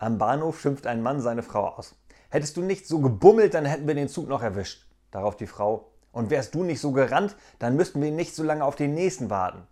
Am Bahnhof schimpft ein Mann seine Frau aus. Hättest du nicht so gebummelt, dann hätten wir den Zug noch erwischt. Darauf die Frau. Und wärst du nicht so gerannt, dann müssten wir nicht so lange auf den nächsten warten.